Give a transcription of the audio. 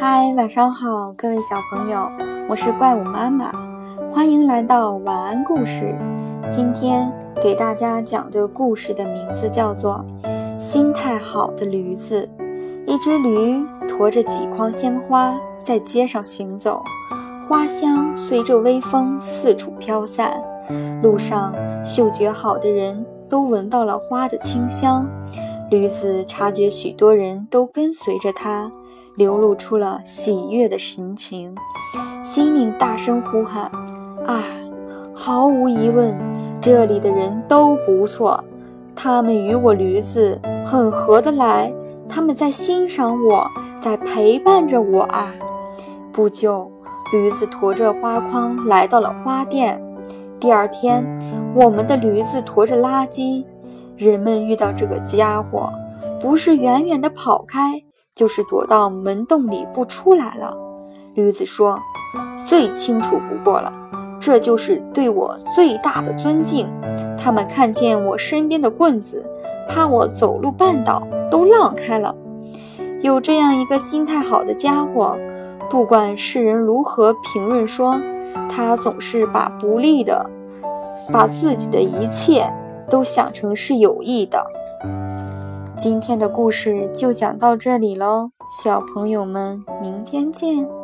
嗨，晚上好，各位小朋友，我是怪物妈妈，欢迎来到晚安故事。今天给大家讲的故事的名字叫做《心态好的驴子》。一只驴驮着几筐鲜花在街上行走，花香随着微风四处飘散，路上嗅觉好的人都闻到了花的清香。驴子察觉许多人都跟随着它。流露出了喜悦的神情，心里大声呼喊：“啊，毫无疑问，这里的人都不错，他们与我驴子很合得来，他们在欣赏我，在陪伴着我啊！”不久，驴子驮着花筐来到了花店。第二天，我们的驴子驮着垃圾，人们遇到这个家伙，不是远远地跑开。就是躲到门洞里不出来了。驴子说：“最清楚不过了，这就是对我最大的尊敬。他们看见我身边的棍子，怕我走路绊倒，都让开了。有这样一个心态好的家伙，不管世人如何评论说，他总是把不利的，把自己的一切都想成是有意的。”今天的故事就讲到这里喽，小朋友们，明天见。